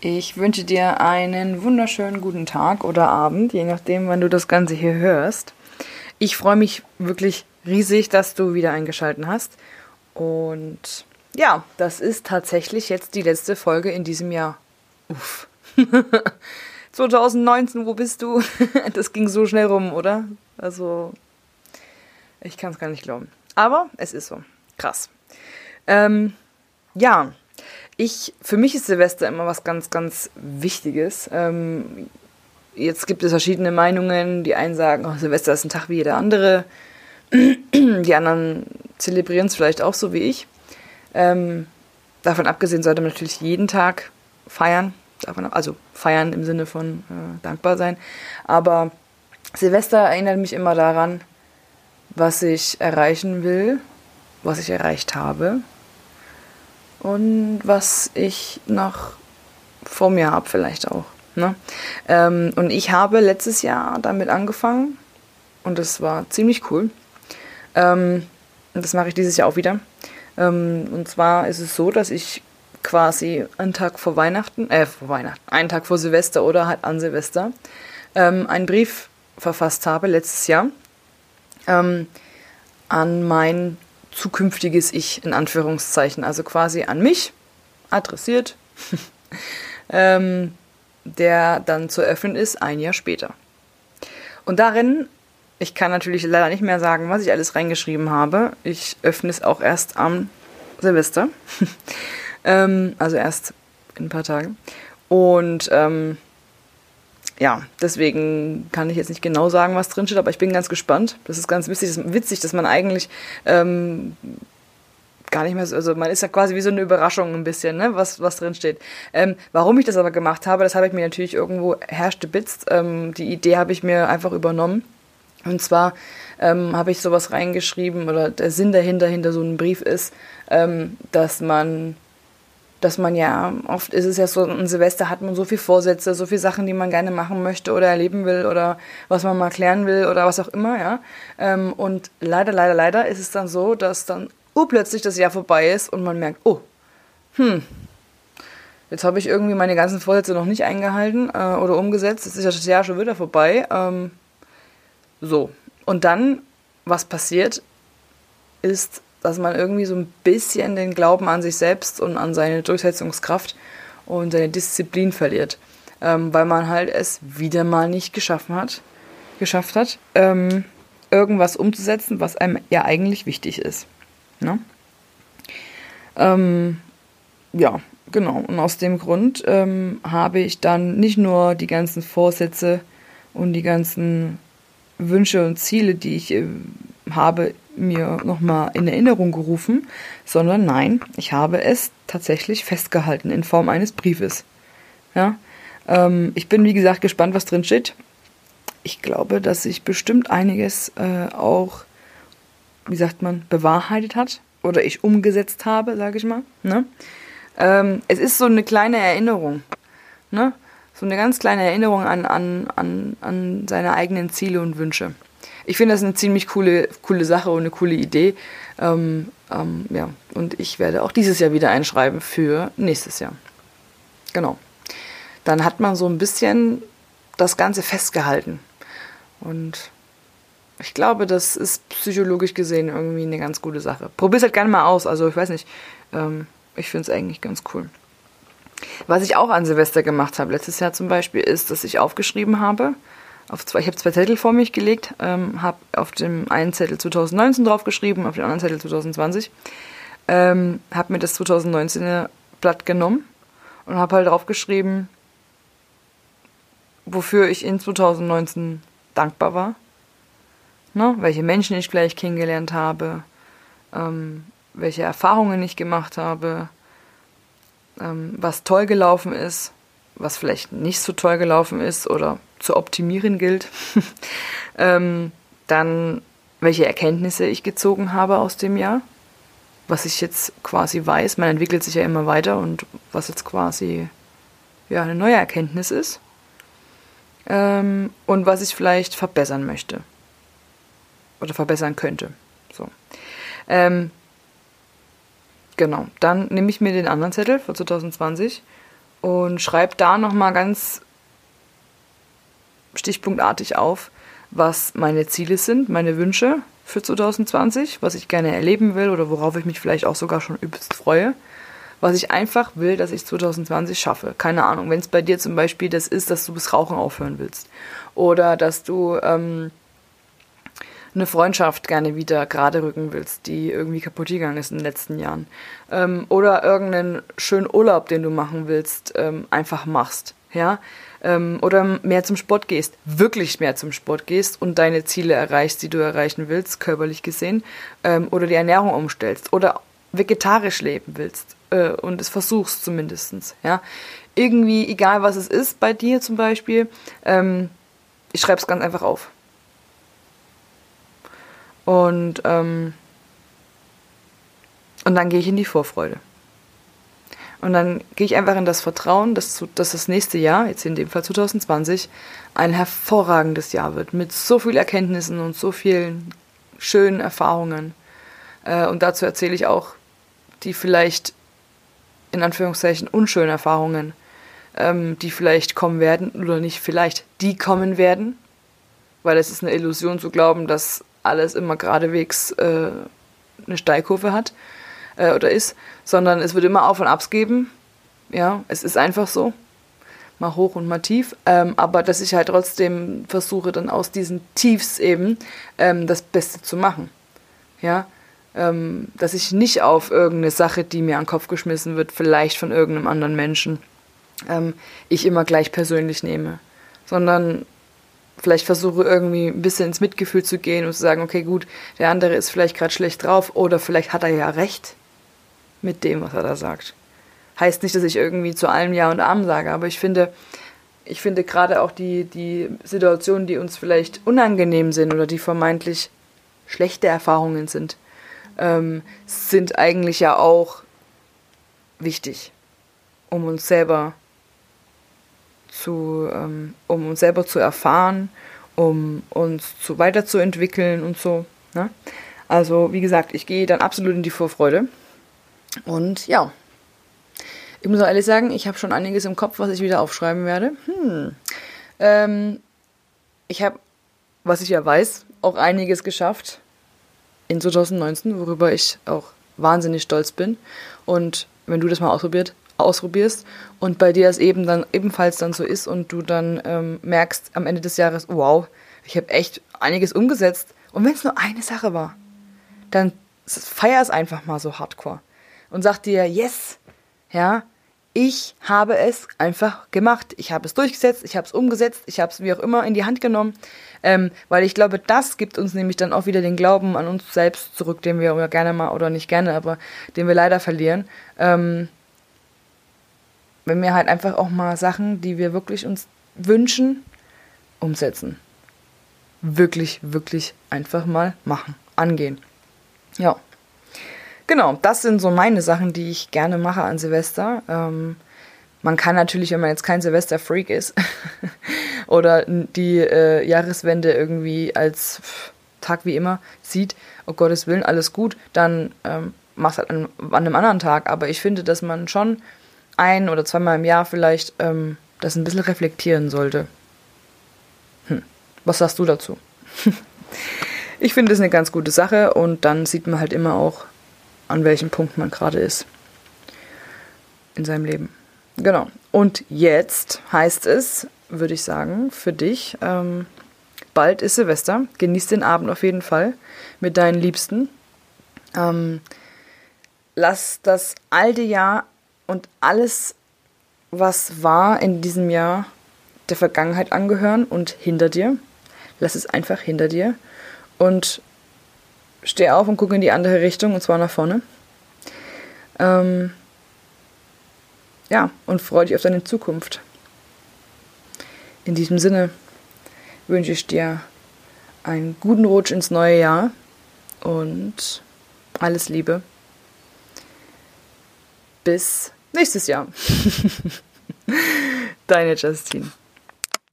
Ich wünsche dir einen wunderschönen guten Tag oder Abend, je nachdem, wann du das Ganze hier hörst. Ich freue mich wirklich riesig, dass du wieder eingeschaltet hast. Und ja, das ist tatsächlich jetzt die letzte Folge in diesem Jahr. Uff. 2019, wo bist du? Das ging so schnell rum, oder? Also, ich kann es gar nicht glauben. Aber es ist so. Krass. Ähm, ja, ich, für mich ist Silvester immer was ganz, ganz Wichtiges. Ähm, jetzt gibt es verschiedene Meinungen. Die einen sagen, oh, Silvester ist ein Tag wie jeder andere. Die anderen zelebrieren es vielleicht auch so wie ich. Ähm, davon abgesehen sollte man natürlich jeden Tag feiern. Davon, also feiern im Sinne von äh, dankbar sein. Aber Silvester erinnert mich immer daran, was ich erreichen will, was ich erreicht habe und was ich noch vor mir habe vielleicht auch. Ne? Ähm, und ich habe letztes Jahr damit angefangen und das war ziemlich cool. Ähm, und das mache ich dieses Jahr auch wieder. Ähm, und zwar ist es so, dass ich quasi einen Tag vor Weihnachten, äh, vor Weihnachten, einen Tag vor Silvester oder halt an Silvester, ähm, einen Brief verfasst habe, letztes Jahr, ähm, an mein zukünftiges Ich, in Anführungszeichen, also quasi an mich adressiert, ähm, der dann zu öffnen ist, ein Jahr später. Und darin ich kann natürlich leider nicht mehr sagen, was ich alles reingeschrieben habe. Ich öffne es auch erst am Silvester. ähm, also erst in ein paar Tagen. Und ähm, ja, deswegen kann ich jetzt nicht genau sagen, was drin steht, aber ich bin ganz gespannt. Das ist ganz witzig, das witzig dass man eigentlich ähm, gar nicht mehr so, also man ist ja quasi wie so eine Überraschung ein bisschen, ne, was, was drin. Ähm, warum ich das aber gemacht habe, das habe ich mir natürlich irgendwo herstebitzt. Ähm, die Idee habe ich mir einfach übernommen und zwar ähm, habe ich sowas reingeschrieben oder der Sinn dahinter, hinter so einem Brief ist, ähm, dass man, dass man ja, oft ist es ja so, ein Silvester hat man so viele Vorsätze, so viele Sachen, die man gerne machen möchte oder erleben will oder was man mal klären will oder was auch immer, ja. Ähm, und leider, leider, leider ist es dann so, dass dann urplötzlich das Jahr vorbei ist und man merkt, oh, hm, jetzt habe ich irgendwie meine ganzen Vorsätze noch nicht eingehalten äh, oder umgesetzt, jetzt ist das Jahr schon wieder vorbei. Ähm, so. Und dann, was passiert, ist, dass man irgendwie so ein bisschen den Glauben an sich selbst und an seine Durchsetzungskraft und seine Disziplin verliert. Ähm, weil man halt es wieder mal nicht geschaffen hat, geschafft hat, ähm, irgendwas umzusetzen, was einem ja eigentlich wichtig ist. Ne? Ähm, ja, genau. Und aus dem Grund ähm, habe ich dann nicht nur die ganzen Vorsätze und die ganzen Wünsche und Ziele, die ich äh, habe, mir nochmal in Erinnerung gerufen, sondern nein, ich habe es tatsächlich festgehalten in Form eines Briefes. Ja, ähm, ich bin wie gesagt gespannt, was drin steht. Ich glaube, dass sich bestimmt einiges äh, auch, wie sagt man, bewahrheitet hat oder ich umgesetzt habe, sage ich mal. Ne? Ähm, es ist so eine kleine Erinnerung. Ne? so eine ganz kleine Erinnerung an, an, an, an seine eigenen Ziele und Wünsche. Ich finde das eine ziemlich coole, coole Sache und eine coole Idee. Ähm, ähm, ja, und ich werde auch dieses Jahr wieder einschreiben für nächstes Jahr. Genau. Dann hat man so ein bisschen das Ganze festgehalten. Und ich glaube, das ist psychologisch gesehen irgendwie eine ganz gute Sache. Probier es halt gerne mal aus. Also ich weiß nicht, ähm, ich finde es eigentlich ganz cool. Was ich auch an Silvester gemacht habe, letztes Jahr zum Beispiel, ist, dass ich aufgeschrieben habe, auf zwei, ich habe zwei Zettel vor mich gelegt, ähm, habe auf dem einen Zettel 2019 draufgeschrieben, auf dem anderen Zettel 2020, ähm, habe mir das 2019er Blatt genommen und habe halt draufgeschrieben, wofür ich in 2019 dankbar war, ne? welche Menschen ich gleich kennengelernt habe, ähm, welche Erfahrungen ich gemacht habe, ähm, was toll gelaufen ist, was vielleicht nicht so toll gelaufen ist oder zu optimieren gilt. ähm, dann, welche Erkenntnisse ich gezogen habe aus dem Jahr, was ich jetzt quasi weiß. Man entwickelt sich ja immer weiter und was jetzt quasi ja, eine neue Erkenntnis ist. Ähm, und was ich vielleicht verbessern möchte. Oder verbessern könnte. So. Ähm, Genau. Dann nehme ich mir den anderen Zettel für 2020 und schreib da nochmal ganz stichpunktartig auf, was meine Ziele sind, meine Wünsche für 2020, was ich gerne erleben will oder worauf ich mich vielleicht auch sogar schon übelst freue. Was ich einfach will, dass ich 2020 schaffe. Keine Ahnung, wenn es bei dir zum Beispiel das ist, dass du bis Rauchen aufhören willst. Oder dass du ähm, eine Freundschaft gerne wieder gerade rücken willst, die irgendwie kaputt gegangen ist in den letzten Jahren. Ähm, oder irgendeinen schönen Urlaub, den du machen willst, ähm, einfach machst. Ja, ähm, oder mehr zum Sport gehst, wirklich mehr zum Sport gehst und deine Ziele erreichst, die du erreichen willst, körperlich gesehen, ähm, oder die Ernährung umstellst oder vegetarisch leben willst äh, und es versuchst zumindestens, ja. Irgendwie, egal was es ist, bei dir zum Beispiel, ähm, ich schreibe es ganz einfach auf. Und, ähm, und dann gehe ich in die Vorfreude. Und dann gehe ich einfach in das Vertrauen, dass, dass das nächste Jahr, jetzt in dem Fall 2020, ein hervorragendes Jahr wird. Mit so vielen Erkenntnissen und so vielen schönen Erfahrungen. Äh, und dazu erzähle ich auch die vielleicht in Anführungszeichen unschönen Erfahrungen, ähm, die vielleicht kommen werden oder nicht vielleicht, die kommen werden. Weil es ist eine Illusion zu glauben, dass alles immer geradewegs äh, eine Steilkurve hat äh, oder ist, sondern es wird immer Auf und Abs geben. Ja, es ist einfach so. Mal hoch und mal tief. Ähm, aber dass ich halt trotzdem versuche, dann aus diesen Tiefs eben ähm, das Beste zu machen. Ja, ähm, dass ich nicht auf irgendeine Sache, die mir an den Kopf geschmissen wird, vielleicht von irgendeinem anderen Menschen, ähm, ich immer gleich persönlich nehme. Sondern vielleicht versuche irgendwie ein bisschen ins Mitgefühl zu gehen und zu sagen, okay, gut, der andere ist vielleicht gerade schlecht drauf oder vielleicht hat er ja recht mit dem, was er da sagt. Heißt nicht, dass ich irgendwie zu allem Ja und Amen sage, aber ich finde, ich finde gerade auch die, die Situationen, die uns vielleicht unangenehm sind oder die vermeintlich schlechte Erfahrungen sind, ähm, sind eigentlich ja auch wichtig, um uns selber zu, ähm, um uns selber zu erfahren, um uns zu weiterzuentwickeln und so. Ne? Also wie gesagt, ich gehe dann absolut in die Vorfreude. Und ja, ich muss auch ehrlich sagen, ich habe schon einiges im Kopf, was ich wieder aufschreiben werde. Hm. Ähm, ich habe, was ich ja weiß, auch einiges geschafft in 2019, worüber ich auch wahnsinnig stolz bin. Und wenn du das mal ausprobiert, ausprobierst und bei dir es eben dann ebenfalls dann so ist und du dann ähm, merkst am Ende des Jahres, wow, ich habe echt einiges umgesetzt. Und wenn es nur eine Sache war, dann feier es einfach mal so hardcore und sag dir, yes, ja, ich habe es einfach gemacht. Ich habe es durchgesetzt, ich habe es umgesetzt, ich habe es wie auch immer in die Hand genommen, ähm, weil ich glaube, das gibt uns nämlich dann auch wieder den Glauben an uns selbst zurück, den wir gerne mal, oder nicht gerne, aber den wir leider verlieren. Ähm, wenn wir halt einfach auch mal Sachen, die wir wirklich uns wünschen, umsetzen. Wirklich, wirklich einfach mal machen, angehen. Ja. Genau, das sind so meine Sachen, die ich gerne mache an Silvester. Ähm, man kann natürlich, wenn man jetzt kein Silvester-Freak ist oder die äh, Jahreswende irgendwie als Tag wie immer sieht, oh Gottes Willen, alles gut, dann ähm, mach es halt an, an, einem anderen Tag. Aber ich finde, dass man schon ein oder zweimal im Jahr vielleicht ähm, das ein bisschen reflektieren sollte. Hm. Was sagst du dazu? ich finde es eine ganz gute Sache und dann sieht man halt immer auch, an welchem Punkt man gerade ist in seinem Leben. Genau. Und jetzt heißt es, würde ich sagen, für dich, ähm, bald ist Silvester. Genieß den Abend auf jeden Fall mit deinen Liebsten. Ähm, lass das alte Jahr und alles, was war in diesem Jahr, der Vergangenheit angehören und hinter dir. Lass es einfach hinter dir. Und steh auf und guck in die andere Richtung, und zwar nach vorne. Ähm, ja, und freu dich auf deine Zukunft. In diesem Sinne wünsche ich dir einen guten Rutsch ins neue Jahr und alles Liebe. Bis nächstes Jahr. Deine Justine.